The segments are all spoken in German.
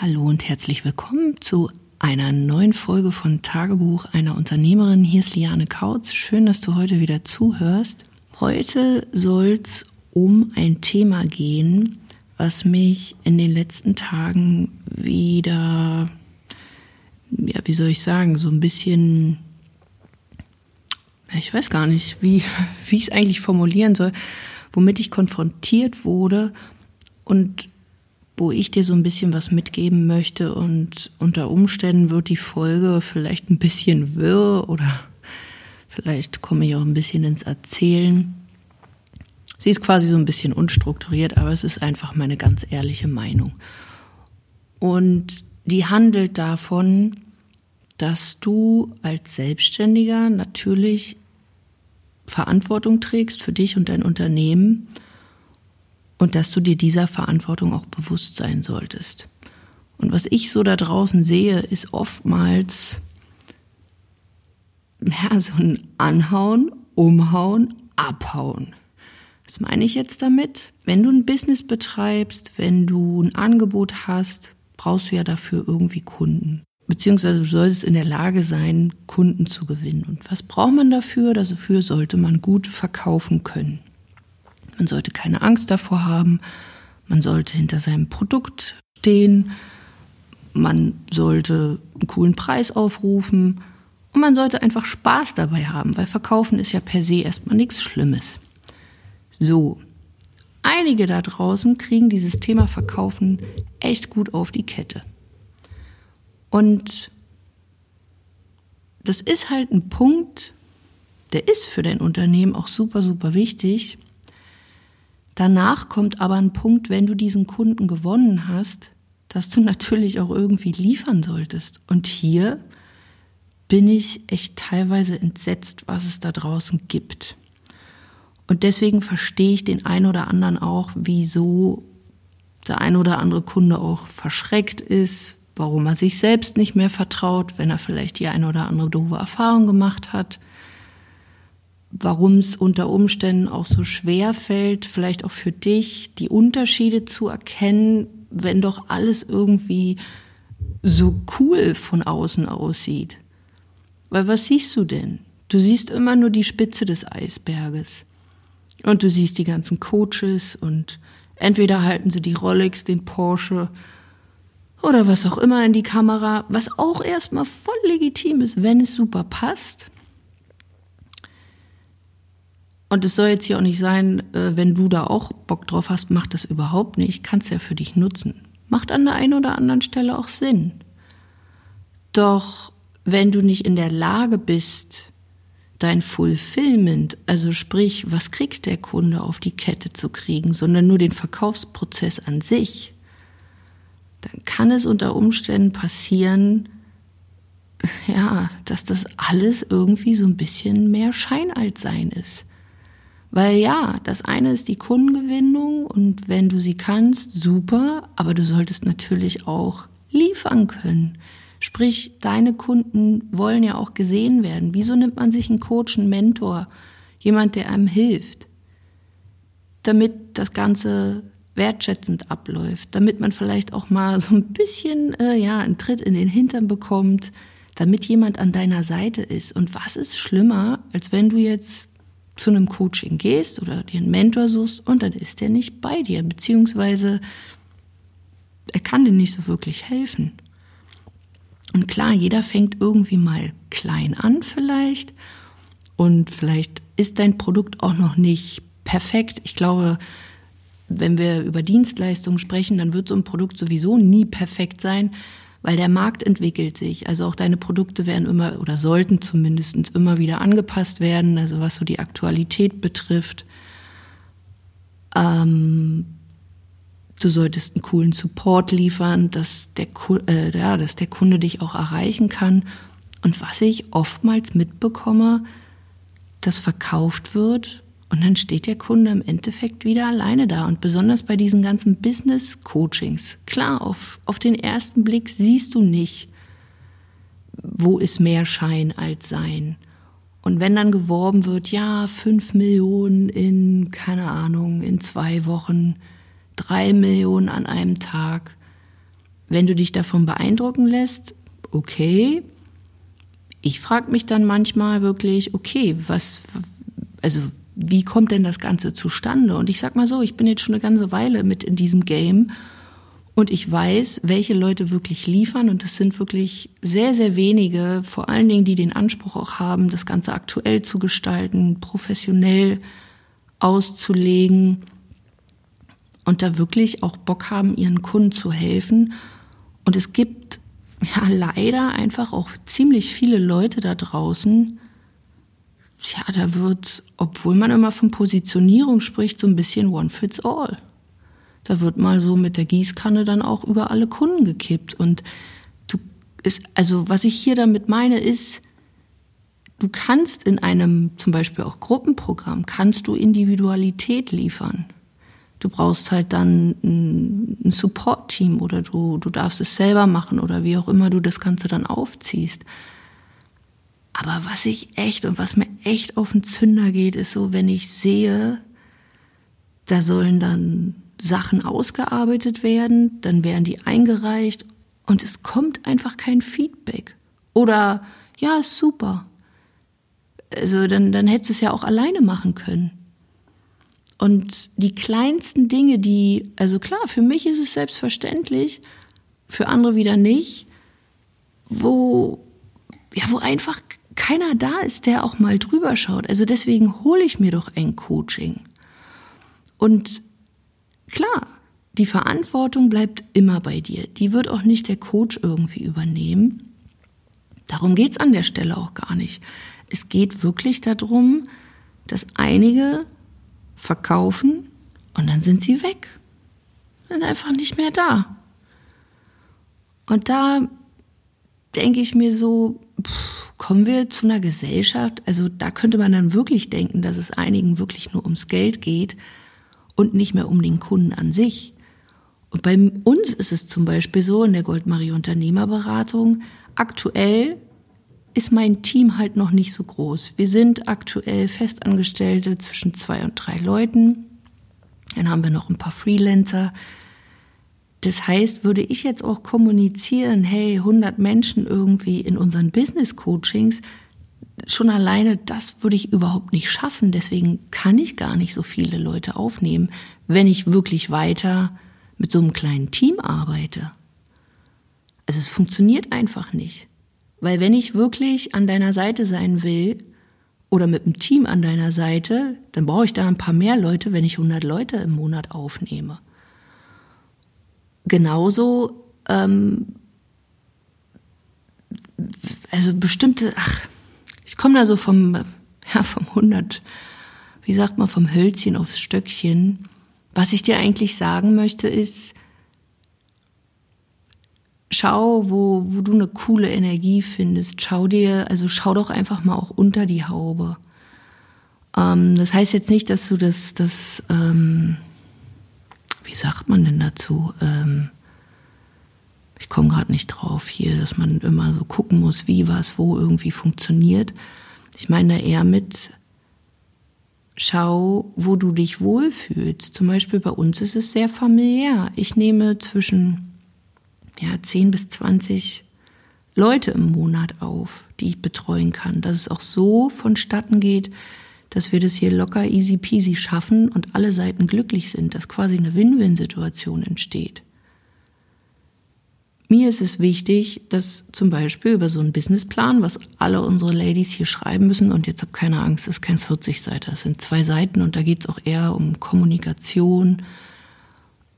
Hallo und herzlich willkommen zu einer neuen Folge von Tagebuch einer Unternehmerin. Hier ist Liane Kautz. Schön, dass du heute wieder zuhörst. Heute soll es um ein Thema gehen, was mich in den letzten Tagen wieder, ja, wie soll ich sagen, so ein bisschen, ich weiß gar nicht, wie, wie ich es eigentlich formulieren soll, womit ich konfrontiert wurde und wo ich dir so ein bisschen was mitgeben möchte und unter Umständen wird die Folge vielleicht ein bisschen wirr oder vielleicht komme ich auch ein bisschen ins Erzählen. Sie ist quasi so ein bisschen unstrukturiert, aber es ist einfach meine ganz ehrliche Meinung. Und die handelt davon, dass du als Selbstständiger natürlich Verantwortung trägst für dich und dein Unternehmen und dass du dir dieser Verantwortung auch bewusst sein solltest. Und was ich so da draußen sehe, ist oftmals ja, so ein Anhauen, Umhauen, Abhauen. Was meine ich jetzt damit? Wenn du ein Business betreibst, wenn du ein Angebot hast, brauchst du ja dafür irgendwie Kunden. Beziehungsweise du solltest in der Lage sein, Kunden zu gewinnen. Und was braucht man dafür? Dafür sollte man gut verkaufen können. Man sollte keine Angst davor haben. Man sollte hinter seinem Produkt stehen. Man sollte einen coolen Preis aufrufen. Und man sollte einfach Spaß dabei haben, weil Verkaufen ist ja per se erstmal nichts Schlimmes. So, einige da draußen kriegen dieses Thema Verkaufen echt gut auf die Kette. Und das ist halt ein Punkt, der ist für dein Unternehmen auch super, super wichtig. Danach kommt aber ein Punkt, wenn du diesen Kunden gewonnen hast, dass du natürlich auch irgendwie liefern solltest. Und hier bin ich echt teilweise entsetzt, was es da draußen gibt. Und deswegen verstehe ich den einen oder anderen auch, wieso der ein oder andere Kunde auch verschreckt ist, warum er sich selbst nicht mehr vertraut, wenn er vielleicht die eine oder andere doofe Erfahrung gemacht hat warum es unter Umständen auch so schwer fällt, vielleicht auch für dich, die Unterschiede zu erkennen, wenn doch alles irgendwie so cool von außen aussieht. Weil was siehst du denn? Du siehst immer nur die Spitze des Eisberges. Und du siehst die ganzen Coaches und entweder halten sie die Rolex, den Porsche oder was auch immer in die Kamera, was auch erstmal voll legitim ist, wenn es super passt. Und es soll jetzt hier auch nicht sein, äh, wenn du da auch Bock drauf hast, macht das überhaupt nicht. Kannst ja für dich nutzen. Macht an der einen oder anderen Stelle auch Sinn. Doch wenn du nicht in der Lage bist, dein Fulfillment, also sprich, was kriegt der Kunde auf die Kette zu kriegen, sondern nur den Verkaufsprozess an sich, dann kann es unter Umständen passieren, ja, dass das alles irgendwie so ein bisschen mehr Schein als Sein ist. Weil ja, das eine ist die Kundengewinnung und wenn du sie kannst, super, aber du solltest natürlich auch liefern können. Sprich, deine Kunden wollen ja auch gesehen werden. Wieso nimmt man sich einen Coach, einen Mentor, jemand, der einem hilft? Damit das Ganze wertschätzend abläuft, damit man vielleicht auch mal so ein bisschen, äh, ja, einen Tritt in den Hintern bekommt, damit jemand an deiner Seite ist. Und was ist schlimmer, als wenn du jetzt zu einem Coaching gehst oder dir einen Mentor suchst und dann ist der nicht bei dir, beziehungsweise er kann dir nicht so wirklich helfen. Und klar, jeder fängt irgendwie mal klein an vielleicht und vielleicht ist dein Produkt auch noch nicht perfekt. Ich glaube, wenn wir über Dienstleistungen sprechen, dann wird so ein Produkt sowieso nie perfekt sein, weil der Markt entwickelt sich. Also auch deine Produkte werden immer oder sollten zumindest immer wieder angepasst werden, also was so die Aktualität betrifft. Ähm, du solltest einen coolen Support liefern, dass der, äh, ja, dass der Kunde dich auch erreichen kann. Und was ich oftmals mitbekomme, dass verkauft wird und dann steht der Kunde im Endeffekt wieder alleine da. Und besonders bei diesen ganzen Business-Coachings. Klar, auf, auf den ersten Blick siehst du nicht, wo ist mehr Schein als Sein. Und wenn dann geworben wird, ja, fünf Millionen in, keine Ahnung, in zwei Wochen, drei Millionen an einem Tag, wenn du dich davon beeindrucken lässt, okay. Ich frage mich dann manchmal wirklich, okay, was, also wie kommt denn das Ganze zustande? Und ich sag mal so, ich bin jetzt schon eine ganze Weile mit in diesem Game und ich weiß, welche Leute wirklich liefern und es sind wirklich sehr, sehr wenige, vor allen Dingen, die den Anspruch auch haben, das Ganze aktuell zu gestalten, professionell auszulegen und da wirklich auch Bock haben, ihren Kunden zu helfen. Und es gibt ja leider einfach auch ziemlich viele Leute da draußen. Ja, da wird, obwohl man immer von Positionierung spricht, so ein bisschen One Fits All. Da wird mal so mit der Gießkanne dann auch über alle Kunden gekippt. Und du ist, also was ich hier damit meine, ist, du kannst in einem zum Beispiel auch Gruppenprogramm, kannst du Individualität liefern. Du brauchst halt dann ein, Support-Team oder du, du darfst es selber machen oder wie auch immer du das Ganze dann aufziehst. Aber was ich echt und was mir echt auf den Zünder geht, ist so, wenn ich sehe, da sollen dann Sachen ausgearbeitet werden, dann werden die eingereicht und es kommt einfach kein Feedback. Oder ja, super. Also dann, dann hättest du es ja auch alleine machen können. Und die kleinsten Dinge, die, also klar, für mich ist es selbstverständlich, für andere wieder nicht, wo, ja, wo einfach keiner da ist, der auch mal drüber schaut. Also deswegen hole ich mir doch ein Coaching. Und klar, die Verantwortung bleibt immer bei dir. Die wird auch nicht der Coach irgendwie übernehmen. Darum geht's an der Stelle auch gar nicht. Es geht wirklich darum, dass einige verkaufen und dann sind sie weg. Sind einfach nicht mehr da. Und da denke ich mir so, pff, kommen wir zu einer Gesellschaft, also da könnte man dann wirklich denken, dass es einigen wirklich nur ums Geld geht und nicht mehr um den Kunden an sich. Und bei uns ist es zum Beispiel so in der Goldmarie Unternehmerberatung, aktuell ist mein Team halt noch nicht so groß. Wir sind aktuell Festangestellte zwischen zwei und drei Leuten. Dann haben wir noch ein paar Freelancer. Das heißt, würde ich jetzt auch kommunizieren, hey, 100 Menschen irgendwie in unseren Business Coachings, schon alleine das würde ich überhaupt nicht schaffen. Deswegen kann ich gar nicht so viele Leute aufnehmen, wenn ich wirklich weiter mit so einem kleinen Team arbeite. Also es funktioniert einfach nicht. Weil wenn ich wirklich an deiner Seite sein will oder mit einem Team an deiner Seite, dann brauche ich da ein paar mehr Leute, wenn ich 100 Leute im Monat aufnehme. Genauso, ähm, also bestimmte, ach, ich komme da so vom, ja, vom 100, wie sagt man, vom Hölzchen aufs Stöckchen. Was ich dir eigentlich sagen möchte ist, schau, wo, wo du eine coole Energie findest. Schau dir, also schau doch einfach mal auch unter die Haube. Ähm, das heißt jetzt nicht, dass du das, das ähm, wie sagt man denn dazu? Ähm, ich komme gerade nicht drauf hier, dass man immer so gucken muss, wie was wo irgendwie funktioniert. Ich meine da eher mit, schau, wo du dich wohlfühlst. Zum Beispiel bei uns ist es sehr familiär. Ich nehme zwischen ja, 10 bis 20 Leute im Monat auf, die ich betreuen kann, dass es auch so vonstatten geht, dass wir das hier locker easy peasy schaffen und alle Seiten glücklich sind, dass quasi eine Win-Win-Situation entsteht. Mir ist es wichtig, dass zum Beispiel über so einen Businessplan, was alle unsere Ladies hier schreiben müssen, und jetzt hab keine Angst, das ist kein 40-Seiter, es sind zwei Seiten und da geht es auch eher um Kommunikation,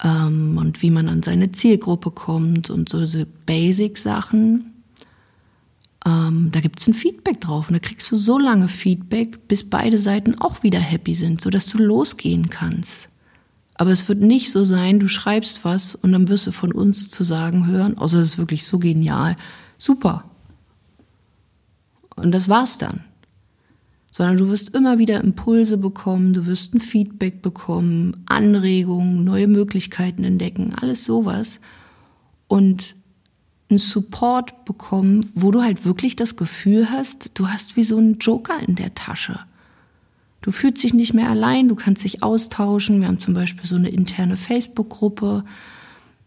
ähm, und wie man an seine Zielgruppe kommt und so, so Basic-Sachen. Ähm, da gibt's ein Feedback drauf und da kriegst du so lange Feedback, bis beide Seiten auch wieder happy sind, sodass du losgehen kannst. Aber es wird nicht so sein, du schreibst was und dann wirst du von uns zu sagen hören, außer es ist wirklich so genial, super. Und das war's dann sondern du wirst immer wieder Impulse bekommen, du wirst ein Feedback bekommen, Anregungen, neue Möglichkeiten entdecken, alles sowas. Und einen Support bekommen, wo du halt wirklich das Gefühl hast, du hast wie so einen Joker in der Tasche. Du fühlst dich nicht mehr allein, du kannst dich austauschen. Wir haben zum Beispiel so eine interne Facebook-Gruppe.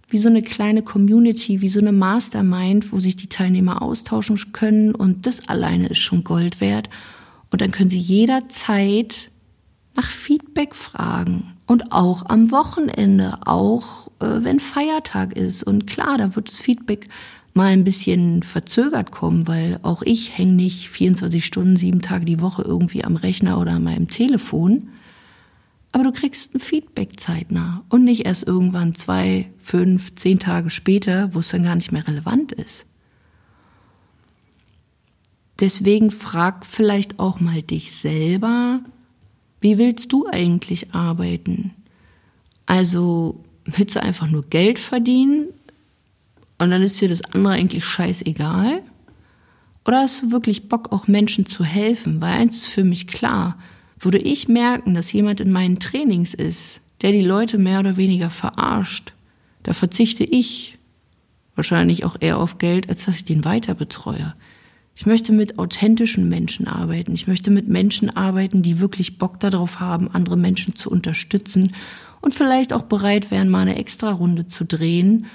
wie so eine kleine Community, wie so eine Mastermind, wo sich die Teilnehmer austauschen können und das alleine ist schon Gold wert. Und dann können sie jederzeit nach Feedback fragen und auch am Wochenende, auch äh, wenn Feiertag ist. Und klar, da wird das Feedback mal ein bisschen verzögert kommen, weil auch ich hänge nicht 24 Stunden, sieben Tage die Woche irgendwie am Rechner oder an meinem Telefon. Aber du kriegst ein Feedback zeitnah und nicht erst irgendwann zwei, fünf, zehn Tage später, wo es dann gar nicht mehr relevant ist. Deswegen frag vielleicht auch mal dich selber, wie willst du eigentlich arbeiten? Also willst du einfach nur Geld verdienen und dann ist dir das andere eigentlich scheißegal? Oder hast du wirklich Bock, auch Menschen zu helfen? Weil eins ist für mich klar, würde ich merken, dass jemand in meinen Trainings ist, der die Leute mehr oder weniger verarscht, da verzichte ich wahrscheinlich auch eher auf Geld, als dass ich den weiter betreue. Ich möchte mit authentischen Menschen arbeiten. Ich möchte mit Menschen arbeiten, die wirklich Bock darauf haben, andere Menschen zu unterstützen und vielleicht auch bereit wären, mal eine extra Runde zu drehen.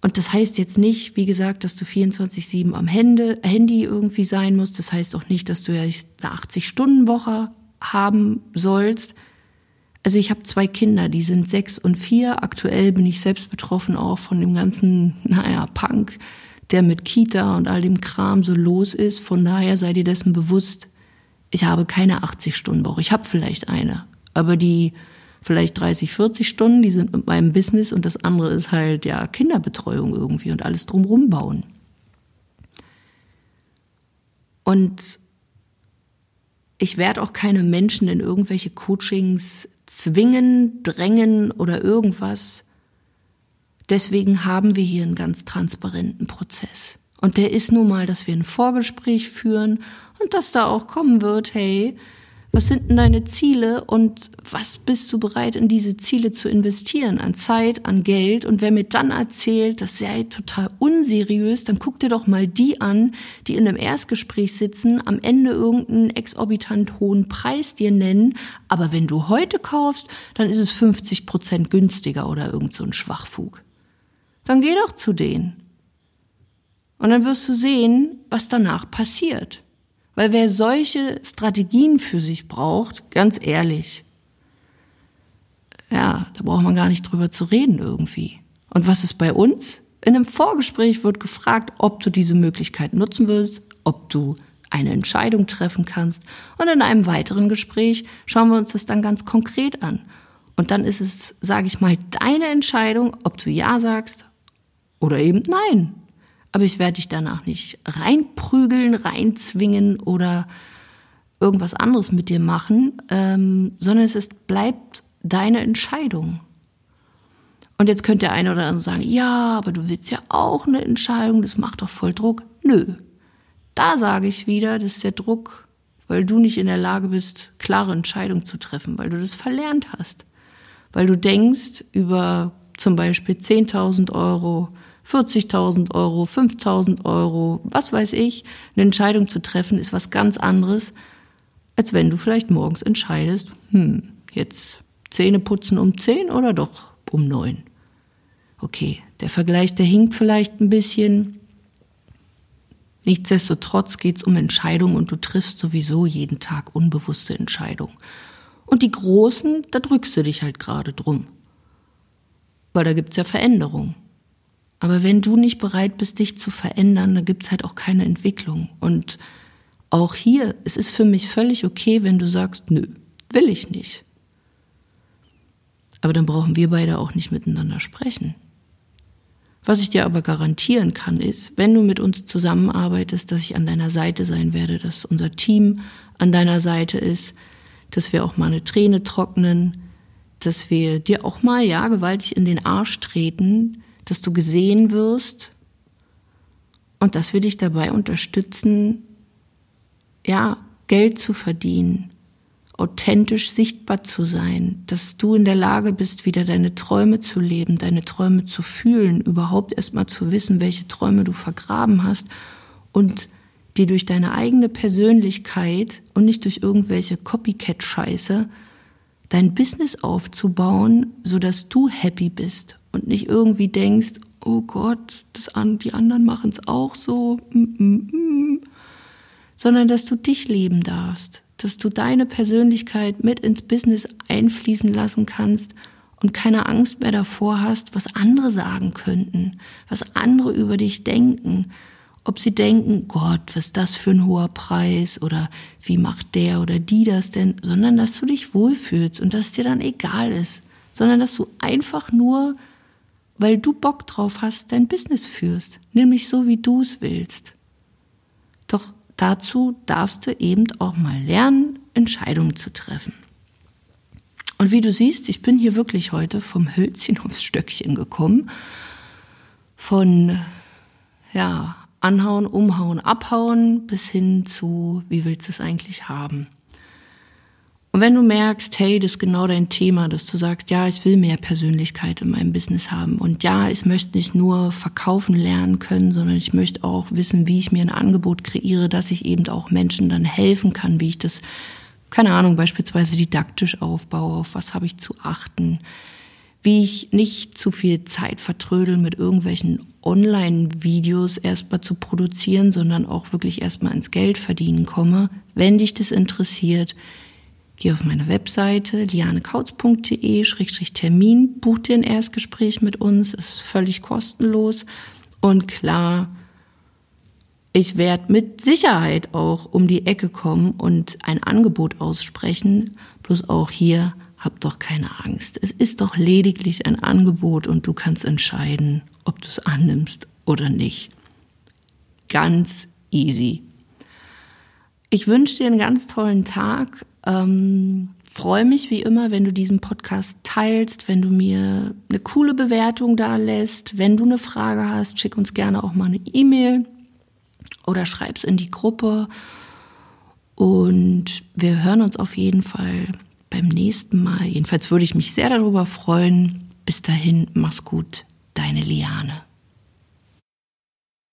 Und das heißt jetzt nicht, wie gesagt, dass du 24-7 am Handy irgendwie sein musst. Das heißt auch nicht, dass du ja eine 80-Stunden-Woche haben sollst. Also ich habe zwei Kinder, die sind sechs und vier. Aktuell bin ich selbst betroffen auch von dem ganzen, naja, Punk der mit Kita und all dem Kram so los ist. Von daher sei dir dessen bewusst, ich habe keine 80-Stunden-Woche. Ich habe vielleicht eine, aber die vielleicht 30, 40 Stunden, die sind mit meinem Business und das andere ist halt ja Kinderbetreuung irgendwie und alles drumrum bauen. Und ich werde auch keine Menschen in irgendwelche Coachings zwingen, drängen oder irgendwas. Deswegen haben wir hier einen ganz transparenten Prozess. Und der ist nun mal, dass wir ein Vorgespräch führen und dass da auch kommen wird, hey, was sind denn deine Ziele und was bist du bereit, in diese Ziele zu investieren? An Zeit, an Geld. Und wer mir dann erzählt, das sei total unseriös, dann guck dir doch mal die an, die in einem Erstgespräch sitzen, am Ende irgendeinen exorbitant hohen Preis dir nennen. Aber wenn du heute kaufst, dann ist es 50 Prozent günstiger oder irgend so ein Schwachfug dann geh doch zu denen. Und dann wirst du sehen, was danach passiert. Weil wer solche Strategien für sich braucht, ganz ehrlich, ja, da braucht man gar nicht drüber zu reden irgendwie. Und was ist bei uns? In einem Vorgespräch wird gefragt, ob du diese Möglichkeit nutzen willst, ob du eine Entscheidung treffen kannst. Und in einem weiteren Gespräch schauen wir uns das dann ganz konkret an. Und dann ist es, sage ich mal, deine Entscheidung, ob du Ja sagst oder eben nein. Aber ich werde dich danach nicht reinprügeln, reinzwingen oder irgendwas anderes mit dir machen, ähm, sondern es ist, bleibt deine Entscheidung. Und jetzt könnte der eine oder andere sagen, ja, aber du willst ja auch eine Entscheidung, das macht doch voll Druck. Nö. Da sage ich wieder, das ist der Druck, weil du nicht in der Lage bist, klare Entscheidungen zu treffen, weil du das verlernt hast. Weil du denkst über zum Beispiel 10.000 Euro, 40.000 Euro, 5.000 Euro, was weiß ich, eine Entscheidung zu treffen, ist was ganz anderes, als wenn du vielleicht morgens entscheidest, hm, jetzt Zähne putzen um 10 oder doch um 9. Okay, der Vergleich, der hinkt vielleicht ein bisschen. Nichtsdestotrotz geht es um Entscheidungen und du triffst sowieso jeden Tag unbewusste Entscheidungen. Und die großen, da drückst du dich halt gerade drum. Weil da gibt's ja Veränderungen. Aber wenn du nicht bereit bist, dich zu verändern, dann gibt's halt auch keine Entwicklung. Und auch hier, es ist für mich völlig okay, wenn du sagst, nö, will ich nicht. Aber dann brauchen wir beide auch nicht miteinander sprechen. Was ich dir aber garantieren kann, ist, wenn du mit uns zusammenarbeitest, dass ich an deiner Seite sein werde, dass unser Team an deiner Seite ist, dass wir auch mal eine Träne trocknen, dass wir dir auch mal, ja, gewaltig in den Arsch treten, dass du gesehen wirst und dass wir dich dabei unterstützen, ja, Geld zu verdienen, authentisch sichtbar zu sein, dass du in der Lage bist, wieder deine Träume zu leben, deine Träume zu fühlen, überhaupt erstmal zu wissen, welche Träume du vergraben hast und die durch deine eigene Persönlichkeit und nicht durch irgendwelche Copycat-Scheiße dein Business aufzubauen, so dass du happy bist und nicht irgendwie denkst, oh Gott, das an, die anderen machen es auch so, mm, mm, mm, sondern dass du dich leben darfst, dass du deine Persönlichkeit mit ins Business einfließen lassen kannst und keine Angst mehr davor hast, was andere sagen könnten, was andere über dich denken, ob sie denken, Gott, was ist das für ein hoher Preis oder wie macht der oder die das denn, sondern dass du dich wohlfühlst und dass es dir dann egal ist, sondern dass du einfach nur, weil du Bock drauf hast, dein Business führst, nämlich so, wie du es willst. Doch dazu darfst du eben auch mal lernen, Entscheidungen zu treffen. Und wie du siehst, ich bin hier wirklich heute vom Hölzchen aufs Stöckchen gekommen, von, ja, anhauen, umhauen, abhauen, bis hin zu, wie willst du es eigentlich haben? Und wenn du merkst, hey, das ist genau dein Thema, dass du sagst, ja, ich will mehr Persönlichkeit in meinem Business haben und ja, ich möchte nicht nur verkaufen lernen können, sondern ich möchte auch wissen, wie ich mir ein Angebot kreiere, dass ich eben auch Menschen dann helfen kann, wie ich das, keine Ahnung, beispielsweise didaktisch aufbaue, auf was habe ich zu achten, wie ich nicht zu viel Zeit vertrödel mit irgendwelchen Online-Videos erstmal zu produzieren, sondern auch wirklich erstmal ins Geld verdienen komme. Wenn dich das interessiert, geh auf meine Webseite lianekautz.de-termin, buch dir ein Erstgespräch mit uns, ist völlig kostenlos und klar, ich werde mit Sicherheit auch um die Ecke kommen und ein Angebot aussprechen, bloß auch hier hab doch keine Angst. Es ist doch lediglich ein Angebot und du kannst entscheiden, ob du es annimmst oder nicht. Ganz easy. Ich wünsche dir einen ganz tollen Tag. Ähm, Freue mich wie immer, wenn du diesen Podcast teilst, wenn du mir eine coole Bewertung da lässt. Wenn du eine Frage hast, schick uns gerne auch mal eine E-Mail oder schreib's in die Gruppe. Und wir hören uns auf jeden Fall beim nächsten Mal. Jedenfalls würde ich mich sehr darüber freuen. Bis dahin, mach's gut, deine Liane.